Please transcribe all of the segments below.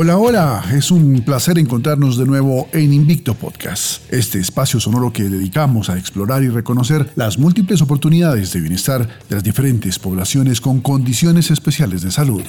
Hola, hola, es un placer encontrarnos de nuevo en Invicto Podcast, este espacio sonoro que dedicamos a explorar y reconocer las múltiples oportunidades de bienestar de las diferentes poblaciones con condiciones especiales de salud.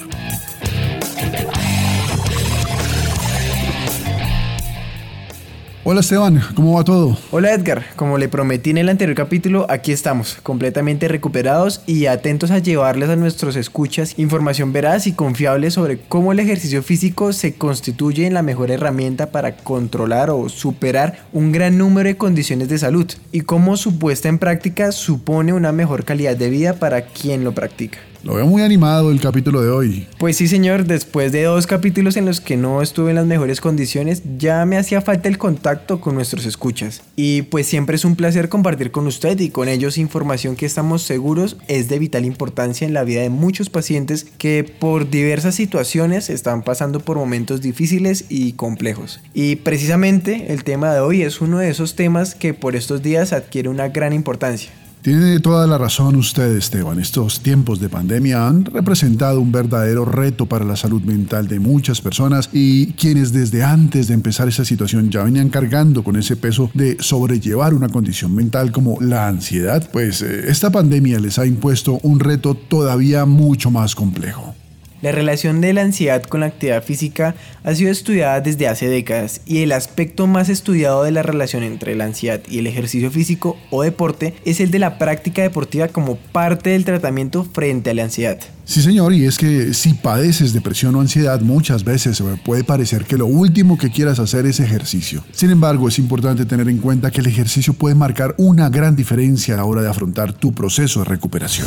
Hola Esteban, ¿cómo va todo? Hola Edgar, como le prometí en el anterior capítulo, aquí estamos, completamente recuperados y atentos a llevarles a nuestros escuchas información veraz y confiable sobre cómo el ejercicio físico se constituye en la mejor herramienta para controlar o superar un gran número de condiciones de salud y cómo su puesta en práctica supone una mejor calidad de vida para quien lo practica. Lo veo muy animado el capítulo de hoy. Pues sí, señor, después de dos capítulos en los que no estuve en las mejores condiciones, ya me hacía falta el contacto con nuestros escuchas. Y pues siempre es un placer compartir con usted y con ellos información que estamos seguros es de vital importancia en la vida de muchos pacientes que por diversas situaciones están pasando por momentos difíciles y complejos. Y precisamente el tema de hoy es uno de esos temas que por estos días adquiere una gran importancia. Tiene toda la razón usted, Esteban. Estos tiempos de pandemia han representado un verdadero reto para la salud mental de muchas personas y quienes desde antes de empezar esa situación ya venían cargando con ese peso de sobrellevar una condición mental como la ansiedad, pues eh, esta pandemia les ha impuesto un reto todavía mucho más complejo. La relación de la ansiedad con la actividad física ha sido estudiada desde hace décadas y el aspecto más estudiado de la relación entre la ansiedad y el ejercicio físico o deporte es el de la práctica deportiva como parte del tratamiento frente a la ansiedad. Sí, señor, y es que si padeces depresión o ansiedad, muchas veces puede parecer que lo último que quieras hacer es ejercicio. Sin embargo, es importante tener en cuenta que el ejercicio puede marcar una gran diferencia a la hora de afrontar tu proceso de recuperación.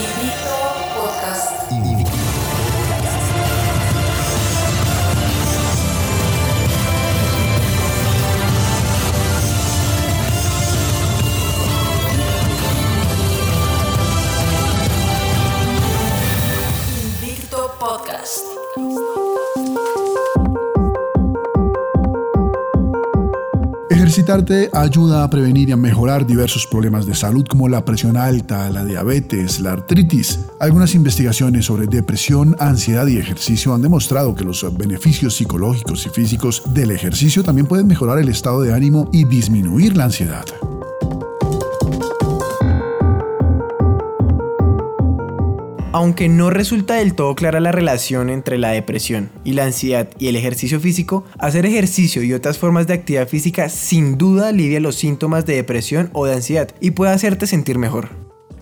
Ejercitarte ayuda a prevenir y a mejorar diversos problemas de salud como la presión alta, la diabetes, la artritis. Algunas investigaciones sobre depresión, ansiedad y ejercicio han demostrado que los beneficios psicológicos y físicos del ejercicio también pueden mejorar el estado de ánimo y disminuir la ansiedad. Aunque no resulta del todo clara la relación entre la depresión y la ansiedad y el ejercicio físico, hacer ejercicio y otras formas de actividad física sin duda alivia los síntomas de depresión o de ansiedad y puede hacerte sentir mejor.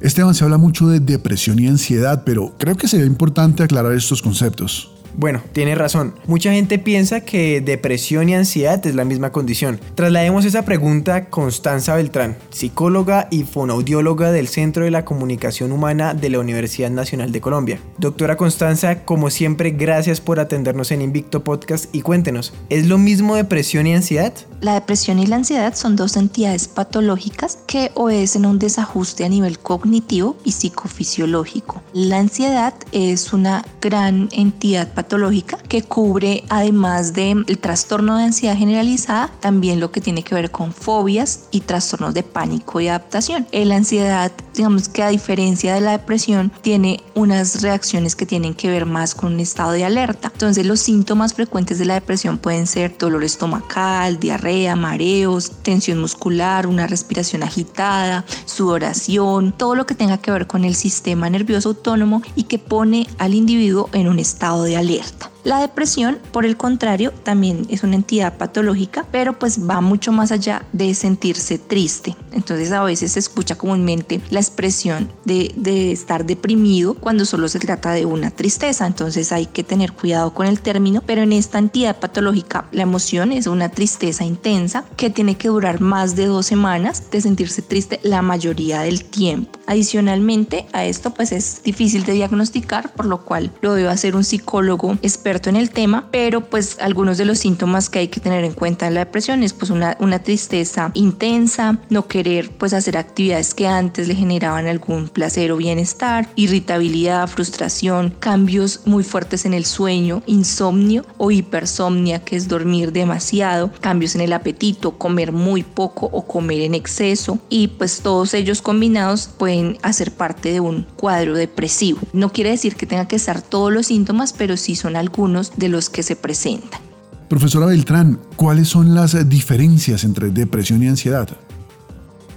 Esteban, se habla mucho de depresión y ansiedad, pero creo que sería importante aclarar estos conceptos. Bueno, tiene razón. Mucha gente piensa que depresión y ansiedad es la misma condición. Traslademos esa pregunta a Constanza Beltrán, psicóloga y fonoaudióloga del Centro de la Comunicación Humana de la Universidad Nacional de Colombia. Doctora Constanza, como siempre, gracias por atendernos en Invicto Podcast y cuéntenos, ¿es lo mismo depresión y ansiedad? La depresión y la ansiedad son dos entidades patológicas que obedecen un desajuste a nivel cognitivo y psicofisiológico. La ansiedad es una gran entidad patológica que cubre además del trastorno de ansiedad generalizada, también lo que tiene que ver con fobias y trastornos de pánico y adaptación. La ansiedad, digamos que a diferencia de la depresión, tiene unas reacciones que tienen que ver más con un estado de alerta. Entonces los síntomas frecuentes de la depresión pueden ser dolor estomacal, diarrea, mareos, tensión muscular, una respiración agitada, sudoración, todo lo que tenga que ver con el sistema nervioso autónomo y que pone al individuo en un estado de alerta alerta. La depresión, por el contrario, también es una entidad patológica, pero pues va mucho más allá de sentirse triste. Entonces a veces se escucha comúnmente la expresión de, de estar deprimido cuando solo se trata de una tristeza. Entonces hay que tener cuidado con el término, pero en esta entidad patológica la emoción es una tristeza intensa que tiene que durar más de dos semanas de sentirse triste la mayoría del tiempo. Adicionalmente a esto pues es difícil de diagnosticar, por lo cual lo debe hacer un psicólogo experto en el tema, pero pues algunos de los síntomas que hay que tener en cuenta en la depresión es pues una, una tristeza intensa, no querer pues hacer actividades que antes le generaban algún placer o bienestar, irritabilidad, frustración, cambios muy fuertes en el sueño, insomnio o hipersomnia, que es dormir demasiado, cambios en el apetito, comer muy poco o comer en exceso y pues todos ellos combinados pueden hacer parte de un cuadro depresivo. No quiere decir que tenga que estar todos los síntomas, pero sí son algunos de los que se presentan. Profesora Beltrán, ¿cuáles son las diferencias entre depresión y ansiedad?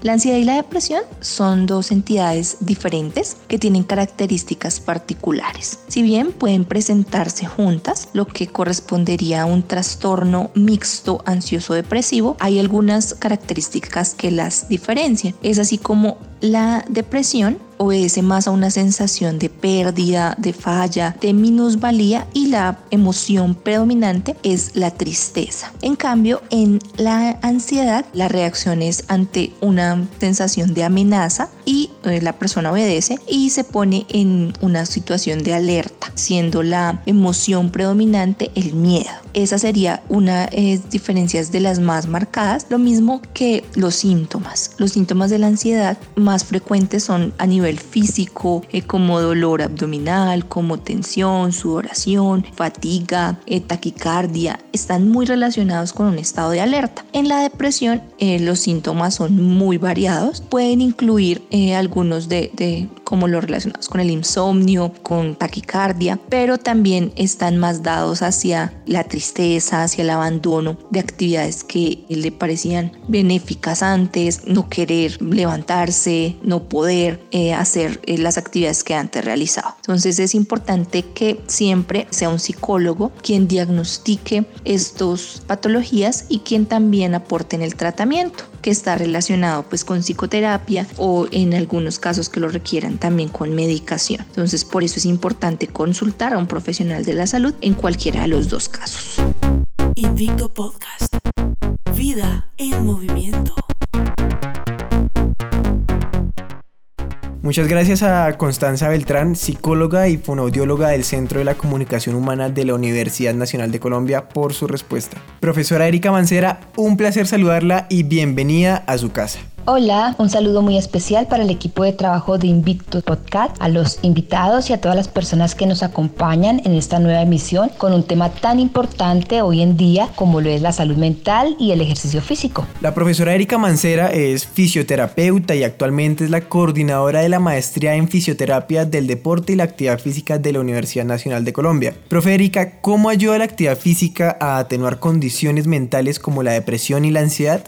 La ansiedad y la depresión son dos entidades diferentes que tienen características particulares. Si bien pueden presentarse juntas, lo que correspondería a un trastorno mixto ansioso depresivo, hay algunas características que las diferencian. Es así como la depresión obedece más a una sensación de pérdida, de falla, de minusvalía y la emoción predominante es la tristeza. En cambio, en la ansiedad, la reacción es ante una sensación de amenaza y eh, la persona obedece y se pone en una situación de alerta, siendo la emoción predominante el miedo. Esa sería una de las diferencias de las más marcadas, lo mismo que los síntomas. Los síntomas de la ansiedad más frecuentes son a nivel físico, eh, como dolor abdominal, como tensión, sudoración, fatiga, eh, taquicardia, están muy relacionados con un estado de alerta. En la depresión eh, los síntomas son muy variados, pueden incluir algunos de como los relacionados con el insomnio, con taquicardia, pero también están más dados hacia la tristeza, hacia el abandono de actividades que le parecían benéficas antes, no querer levantarse, no poder hacer eh, las actividades que antes realizaba. Entonces es importante que siempre sea un psicólogo quien diagnostique estas patologías y quien también aporte en el tratamiento que está relacionado pues con psicoterapia o en algunos casos que lo requieran también con medicación. Entonces por eso es importante consultar a un profesional de la salud en cualquiera de los dos casos. Invicto Podcast. Vida en movimiento. Muchas gracias a Constanza Beltrán, psicóloga y fonoaudióloga del Centro de la Comunicación Humana de la Universidad Nacional de Colombia, por su respuesta. Profesora Erika Mancera, un placer saludarla y bienvenida a su casa. Hola, un saludo muy especial para el equipo de trabajo de Invicto Podcast, a los invitados y a todas las personas que nos acompañan en esta nueva emisión con un tema tan importante hoy en día como lo es la salud mental y el ejercicio físico. La profesora Erika Mancera es fisioterapeuta y actualmente es la coordinadora de la maestría en fisioterapia del deporte y la actividad física de la Universidad Nacional de Colombia. Profe Erika, ¿cómo ayuda la actividad física a atenuar condiciones mentales como la depresión y la ansiedad?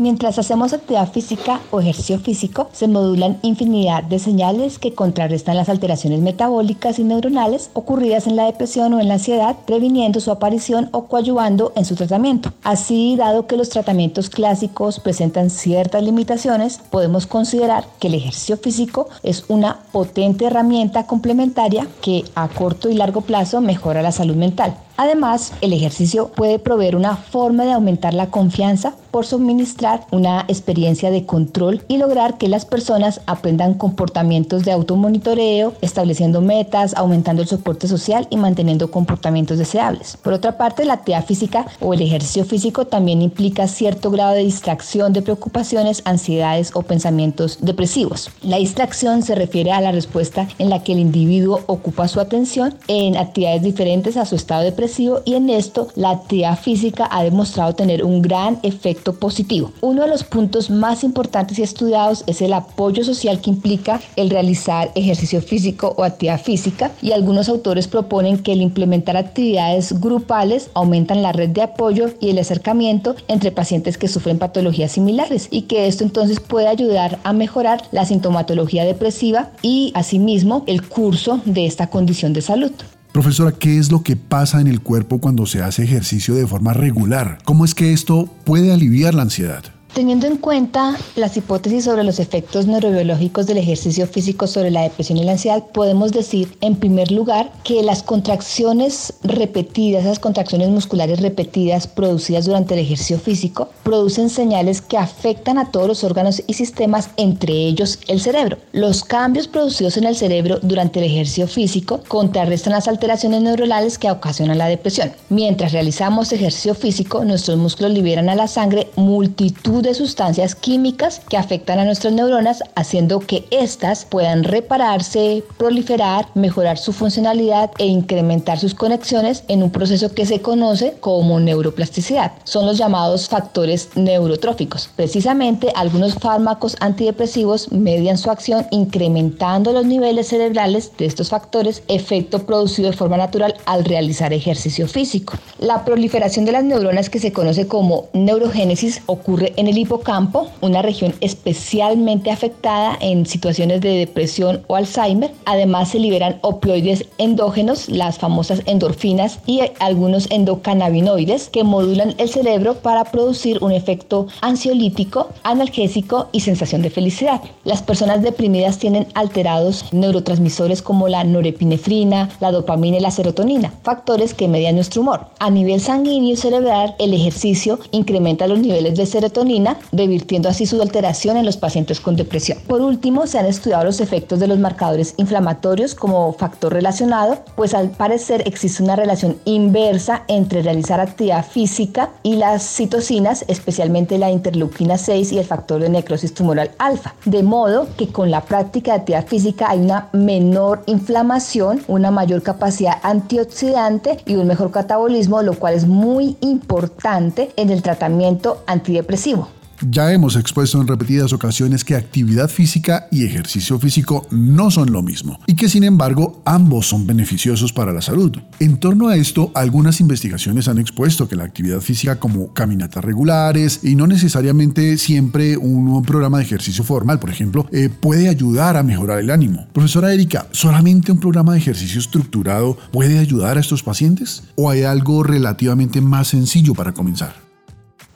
Mientras hacemos actividad física o ejercicio físico, se modulan infinidad de señales que contrarrestan las alteraciones metabólicas y neuronales ocurridas en la depresión o en la ansiedad, previniendo su aparición o coadyuvando en su tratamiento. Así, dado que los tratamientos clásicos presentan ciertas limitaciones, podemos considerar que el ejercicio físico es una potente herramienta complementaria que a corto y largo plazo mejora la salud mental. Además, el ejercicio puede proveer una forma de aumentar la confianza por suministrar una experiencia de control y lograr que las personas aprendan comportamientos de automonitoreo, estableciendo metas, aumentando el soporte social y manteniendo comportamientos deseables. Por otra parte, la actividad física o el ejercicio físico también implica cierto grado de distracción de preocupaciones, ansiedades o pensamientos depresivos. La distracción se refiere a la respuesta en la que el individuo ocupa su atención en actividades diferentes a su estado depresivo y en esto la actividad física ha demostrado tener un gran efecto positivo. Uno de los puntos más importantes y estudiados es el apoyo social que implica el realizar ejercicio físico o actividad física y algunos autores proponen que el implementar actividades grupales aumentan la red de apoyo y el acercamiento entre pacientes que sufren patologías similares y que esto entonces puede ayudar a mejorar la sintomatología depresiva y asimismo el curso de esta condición de salud. Profesora, ¿qué es lo que pasa en el cuerpo cuando se hace ejercicio de forma regular? ¿Cómo es que esto puede aliviar la ansiedad? Teniendo en cuenta las hipótesis sobre los efectos neurobiológicos del ejercicio físico sobre la depresión y la ansiedad, podemos decir, en primer lugar, que las contracciones repetidas, esas contracciones musculares repetidas producidas durante el ejercicio físico, producen señales que afectan a todos los órganos y sistemas, entre ellos el cerebro. Los cambios producidos en el cerebro durante el ejercicio físico contrarrestan las alteraciones neuronales que ocasionan la depresión. Mientras realizamos ejercicio físico, nuestros músculos liberan a la sangre multitud de sustancias químicas que afectan a nuestras neuronas, haciendo que éstas puedan repararse, proliferar, mejorar su funcionalidad e incrementar sus conexiones en un proceso que se conoce como neuroplasticidad. Son los llamados factores neurotróficos. Precisamente algunos fármacos antidepresivos median su acción incrementando los niveles cerebrales de estos factores, efecto producido de forma natural al realizar ejercicio físico. La proliferación de las neuronas que se conoce como neurogénesis ocurre en el hipocampo, una región especialmente afectada en situaciones de depresión o Alzheimer. Además se liberan opioides endógenos, las famosas endorfinas y algunos endocannabinoides que modulan el cerebro para producir un efecto ansiolítico, analgésico y sensación de felicidad. Las personas deprimidas tienen alterados neurotransmisores como la norepinefrina, la dopamina y la serotonina, factores que median nuestro humor. A nivel sanguíneo y cerebral, el ejercicio incrementa los niveles de serotonina revirtiendo así su alteración en los pacientes con depresión. Por último, se han estudiado los efectos de los marcadores inflamatorios como factor relacionado, pues al parecer existe una relación inversa entre realizar actividad física y las citocinas, especialmente la interleuquina 6 y el factor de necrosis tumoral alfa. De modo que con la práctica de actividad física hay una menor inflamación, una mayor capacidad antioxidante y un mejor catabolismo, lo cual es muy importante en el tratamiento antidepresivo. Ya hemos expuesto en repetidas ocasiones que actividad física y ejercicio físico no son lo mismo y que sin embargo ambos son beneficiosos para la salud. En torno a esto, algunas investigaciones han expuesto que la actividad física como caminatas regulares y no necesariamente siempre un programa de ejercicio formal, por ejemplo, eh, puede ayudar a mejorar el ánimo. Profesora Erika, ¿solamente un programa de ejercicio estructurado puede ayudar a estos pacientes? ¿O hay algo relativamente más sencillo para comenzar?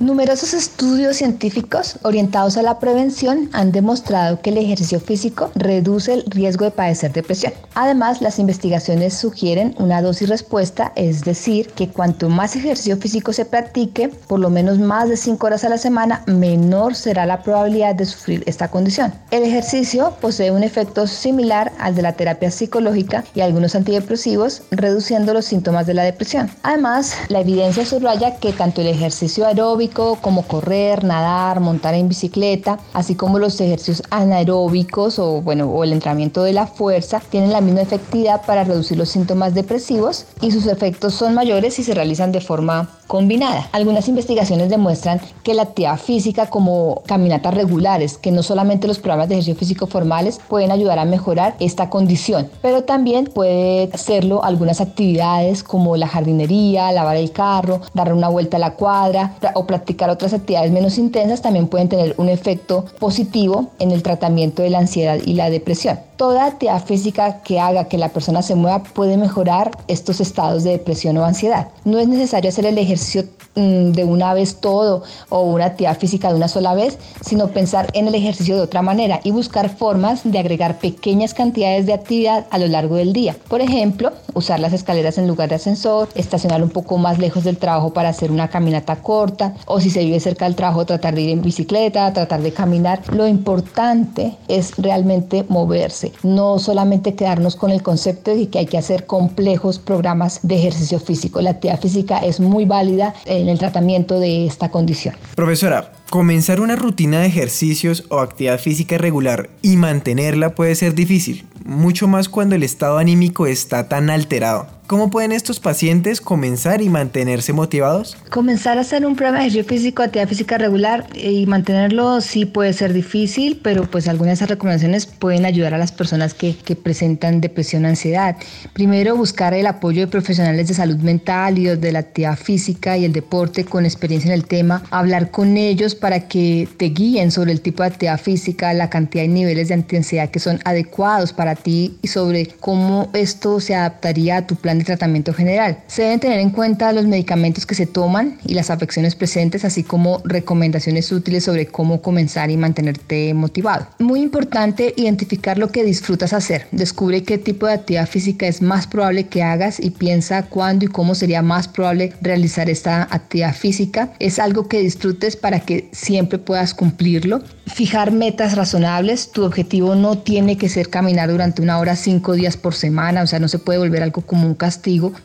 Numerosos estudios científicos orientados a la prevención han demostrado que el ejercicio físico reduce el riesgo de padecer depresión. Además, las investigaciones sugieren una dosis respuesta, es decir, que cuanto más ejercicio físico se practique, por lo menos más de 5 horas a la semana, menor será la probabilidad de sufrir esta condición. El ejercicio posee un efecto similar al de la terapia psicológica y algunos antidepresivos, reduciendo los síntomas de la depresión. Además, la evidencia subraya que tanto el ejercicio aeróbico como correr, nadar, montar en bicicleta, así como los ejercicios anaeróbicos o, bueno, o el entrenamiento de la fuerza, tienen la misma efectividad para reducir los síntomas depresivos y sus efectos son mayores si se realizan de forma combinada. Algunas investigaciones demuestran que la actividad física como caminatas regulares, que no solamente los programas de ejercicio físico formales pueden ayudar a mejorar esta condición, pero también puede hacerlo algunas actividades como la jardinería, lavar el carro, dar una vuelta a la cuadra o practicar otras actividades menos intensas también pueden tener un efecto positivo en el tratamiento de la ansiedad y la depresión. Toda actividad física que haga que la persona se mueva puede mejorar estos estados de depresión o ansiedad. No es necesario hacer el ejercicio mm, de una vez todo o una actividad física de una sola vez, sino pensar en el ejercicio de otra manera y buscar formas de agregar pequeñas cantidades de actividad a lo largo del día. Por ejemplo, usar las escaleras en lugar de ascensor, estacionar un poco más lejos del trabajo para hacer una caminata corta o si se vive cerca del trabajo tratar de ir en bicicleta, tratar de caminar. Lo importante es realmente moverse, no solamente quedarnos con el concepto de que hay que hacer complejos programas de ejercicio físico. La actividad física es muy válida en el tratamiento de esta condición. Profesora, comenzar una rutina de ejercicios o actividad física regular y mantenerla puede ser difícil, mucho más cuando el estado anímico está tan alterado. ¿Cómo pueden estos pacientes comenzar y mantenerse motivados? Comenzar a hacer un programa de ejercicio físico, actividad física regular y mantenerlo sí puede ser difícil, pero pues algunas de esas recomendaciones pueden ayudar a las personas que, presentan depresión ansiedad. Primero, buscar el apoyo de profesionales de salud mental y de la actividad física y el deporte con experiencia en el tema, hablar con ellos para que te guíen sobre el tipo de actividad física, la cantidad y niveles de intensidad que son adecuados para ti y sobre cómo esto se adaptaría a tu plan de de tratamiento general. Se deben tener en cuenta los medicamentos que se toman y las afecciones presentes, así como recomendaciones útiles sobre cómo comenzar y mantenerte motivado. Muy importante identificar lo que disfrutas hacer. Descubre qué tipo de actividad física es más probable que hagas y piensa cuándo y cómo sería más probable realizar esta actividad física. Es algo que disfrutes para que siempre puedas cumplirlo. Fijar metas razonables. Tu objetivo no tiene que ser caminar durante una hora cinco días por semana, o sea, no se puede volver algo como un castigo.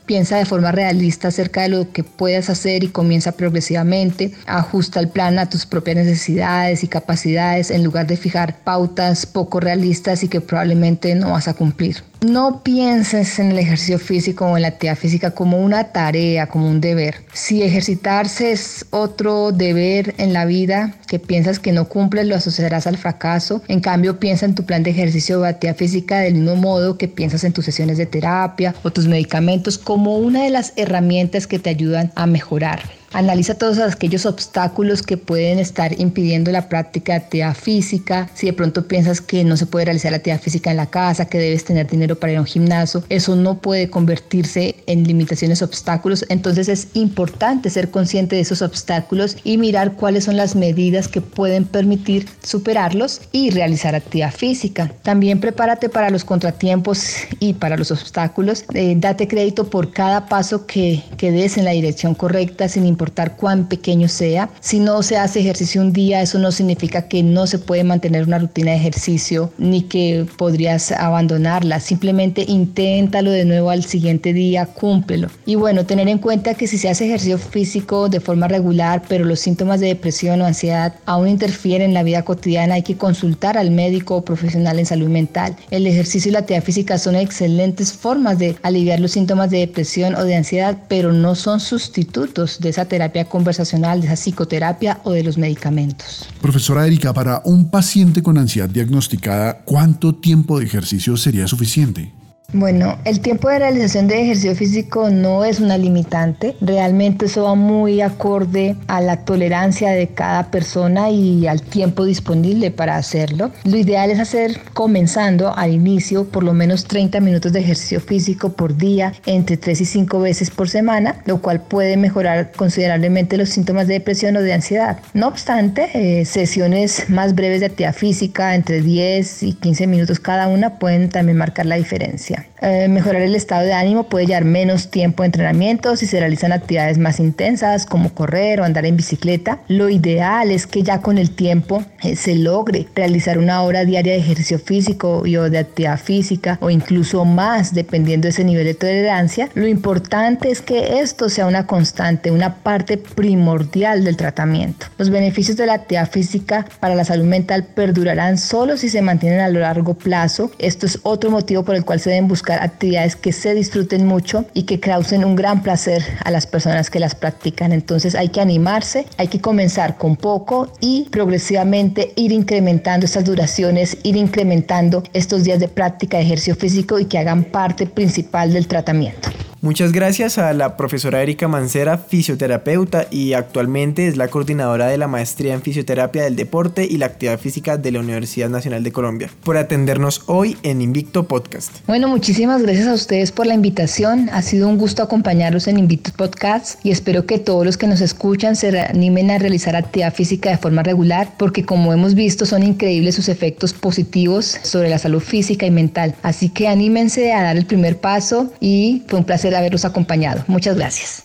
Piensa de forma realista acerca de lo que puedas hacer y comienza progresivamente. Ajusta el plan a tus propias necesidades y capacidades en lugar de fijar pautas poco realistas y que probablemente no vas a cumplir. No pienses en el ejercicio físico o en la actividad física como una tarea, como un deber. Si ejercitarse es otro deber en la vida que piensas que no cumples, lo asociarás al fracaso. En cambio, piensa en tu plan de ejercicio o actividad física del mismo modo que piensas en tus sesiones de terapia o tus medicamentos como una de las herramientas que te ayudan a mejorar. Analiza todos aquellos obstáculos que pueden estar impidiendo la práctica de actividad física. Si de pronto piensas que no se puede realizar la actividad física en la casa, que debes tener dinero para ir a un gimnasio, eso no puede convertirse en limitaciones, obstáculos. Entonces es importante ser consciente de esos obstáculos y mirar cuáles son las medidas que pueden permitir superarlos y realizar actividad física. También prepárate para los contratiempos y para los obstáculos. Eh, date crédito por cada paso que, que des en la dirección correcta sin importar cuán pequeño sea. Si no se hace ejercicio un día, eso no significa que no se puede mantener una rutina de ejercicio ni que podrías abandonarla. Simplemente inténtalo de nuevo al siguiente día, cúmplelo. Y bueno, tener en cuenta que si se hace ejercicio físico de forma regular, pero los síntomas de depresión o ansiedad aún interfieren en la vida cotidiana, hay que consultar al médico o profesional en salud mental. El ejercicio y la actividad física son excelentes formas de aliviar los síntomas de depresión o de ansiedad, pero no son sustitutos de esa terapia conversacional, de esa psicoterapia o de los medicamentos. Profesora Erika, para un paciente con ansiedad diagnosticada, ¿cuánto tiempo de ejercicio sería suficiente? Bueno, el tiempo de realización de ejercicio físico no es una limitante. Realmente eso va muy acorde a la tolerancia de cada persona y al tiempo disponible para hacerlo. Lo ideal es hacer comenzando al inicio por lo menos 30 minutos de ejercicio físico por día, entre 3 y 5 veces por semana, lo cual puede mejorar considerablemente los síntomas de depresión o de ansiedad. No obstante, eh, sesiones más breves de actividad física, entre 10 y 15 minutos cada una, pueden también marcar la diferencia. mind. Eh, mejorar el estado de ánimo puede llevar menos tiempo de entrenamiento si se realizan actividades más intensas como correr o andar en bicicleta. Lo ideal es que ya con el tiempo eh, se logre realizar una hora diaria de ejercicio físico y o de actividad física o incluso más dependiendo de ese nivel de tolerancia. Lo importante es que esto sea una constante, una parte primordial del tratamiento. Los beneficios de la actividad física para la salud mental perdurarán solo si se mantienen a lo largo plazo. Esto es otro motivo por el cual se deben buscar actividades que se disfruten mucho y que causen un gran placer a las personas que las practican. Entonces hay que animarse, hay que comenzar con poco y progresivamente ir incrementando estas duraciones, ir incrementando estos días de práctica de ejercicio físico y que hagan parte principal del tratamiento. Muchas gracias a la profesora Erika Mancera, fisioterapeuta y actualmente es la coordinadora de la maestría en fisioterapia del deporte y la actividad física de la Universidad Nacional de Colombia, por atendernos hoy en Invicto Podcast. Bueno, muchísimas gracias a ustedes por la invitación. Ha sido un gusto acompañarlos en Invicto Podcast y espero que todos los que nos escuchan se animen a realizar actividad física de forma regular porque como hemos visto son increíbles sus efectos positivos sobre la salud física y mental. Así que anímense a dar el primer paso y fue un placer haberlos acompañado. Muchas gracias.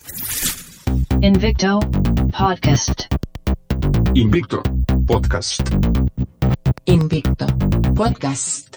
Invicto Podcast. Invicto Podcast. Invicto Podcast.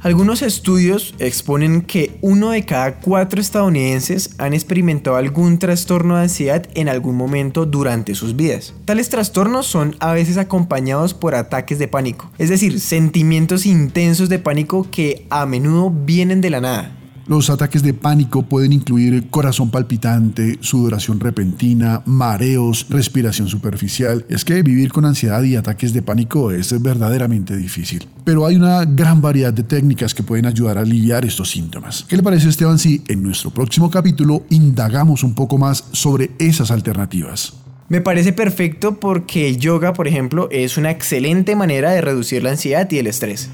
Algunos estudios exponen que uno de cada cuatro estadounidenses han experimentado algún trastorno de ansiedad en algún momento durante sus vidas. Tales trastornos son a veces acompañados por ataques de pánico, es decir, sentimientos intensos de pánico que a menudo vienen de la nada. Los ataques de pánico pueden incluir corazón palpitante, sudoración repentina, mareos, respiración superficial. Es que vivir con ansiedad y ataques de pánico es verdaderamente difícil. Pero hay una gran variedad de técnicas que pueden ayudar a aliviar estos síntomas. ¿Qué le parece Esteban si en nuestro próximo capítulo indagamos un poco más sobre esas alternativas? Me parece perfecto porque el yoga, por ejemplo, es una excelente manera de reducir la ansiedad y el estrés.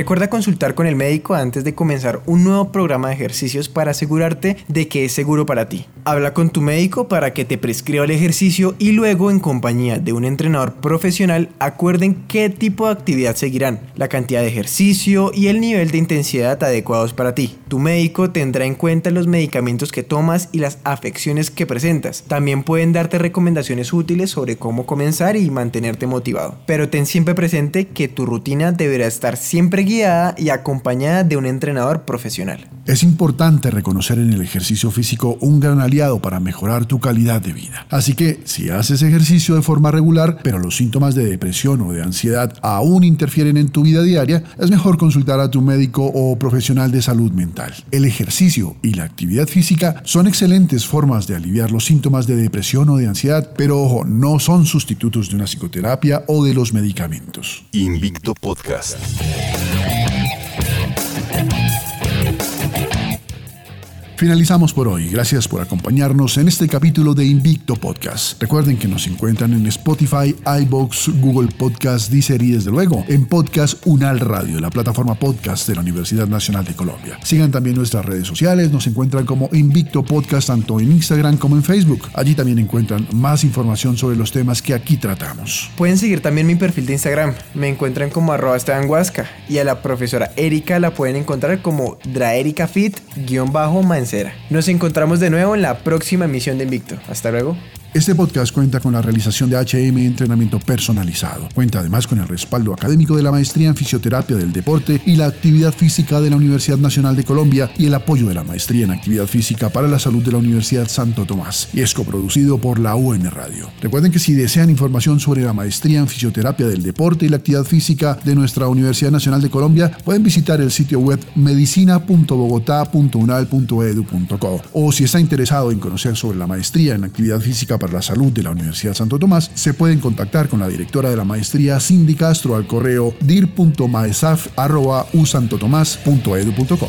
Recuerda consultar con el médico antes de comenzar un nuevo programa de ejercicios para asegurarte de que es seguro para ti. Habla con tu médico para que te prescriba el ejercicio y luego en compañía de un entrenador profesional acuerden qué tipo de actividad seguirán, la cantidad de ejercicio y el nivel de intensidad adecuados para ti. Tu médico tendrá en cuenta los medicamentos que tomas y las afecciones que presentas. También pueden darte recomendaciones útiles sobre cómo comenzar y mantenerte motivado. Pero ten siempre presente que tu rutina deberá estar siempre guiada y acompañada de un entrenador profesional. Es importante reconocer en el ejercicio físico un gran aliado para mejorar tu calidad de vida. Así que si haces ejercicio de forma regular, pero los síntomas de depresión o de ansiedad aún interfieren en tu vida diaria, es mejor consultar a tu médico o profesional de salud mental. El ejercicio y la actividad física son excelentes formas de aliviar los síntomas de depresión o de ansiedad, pero ojo, no son sustitutos de una psicoterapia o de los medicamentos. Invicto Podcast. Finalizamos por hoy. Gracias por acompañarnos en este capítulo de Invicto Podcast. Recuerden que nos encuentran en Spotify, iBox, Google Podcast, Deezer y desde luego en Podcast Unal Radio, la plataforma podcast de la Universidad Nacional de Colombia. Sigan también nuestras redes sociales, nos encuentran como Invicto Podcast tanto en Instagram como en Facebook. Allí también encuentran más información sobre los temas que aquí tratamos. Pueden seguir también mi perfil de Instagram. Me encuentran como arroba Huasca y a la profesora Erika la pueden encontrar como Nos encontramos de nuevo en la próxima emisión de Invicto. Hasta luego. Este podcast cuenta con la realización de HM Entrenamiento Personalizado. Cuenta además con el respaldo académico de la Maestría en Fisioterapia del Deporte y la Actividad Física de la Universidad Nacional de Colombia y el apoyo de la Maestría en Actividad Física para la Salud de la Universidad Santo Tomás. Y es coproducido por la UN Radio. Recuerden que si desean información sobre la Maestría en Fisioterapia del Deporte y la Actividad Física de nuestra Universidad Nacional de Colombia, pueden visitar el sitio web O si está interesado en conocer sobre la Maestría en Actividad Física para la Salud de la Universidad Santo Tomás, se pueden contactar con la directora de la maestría Cindy Castro al correo dir.maesaf.usantotomás.edu.co.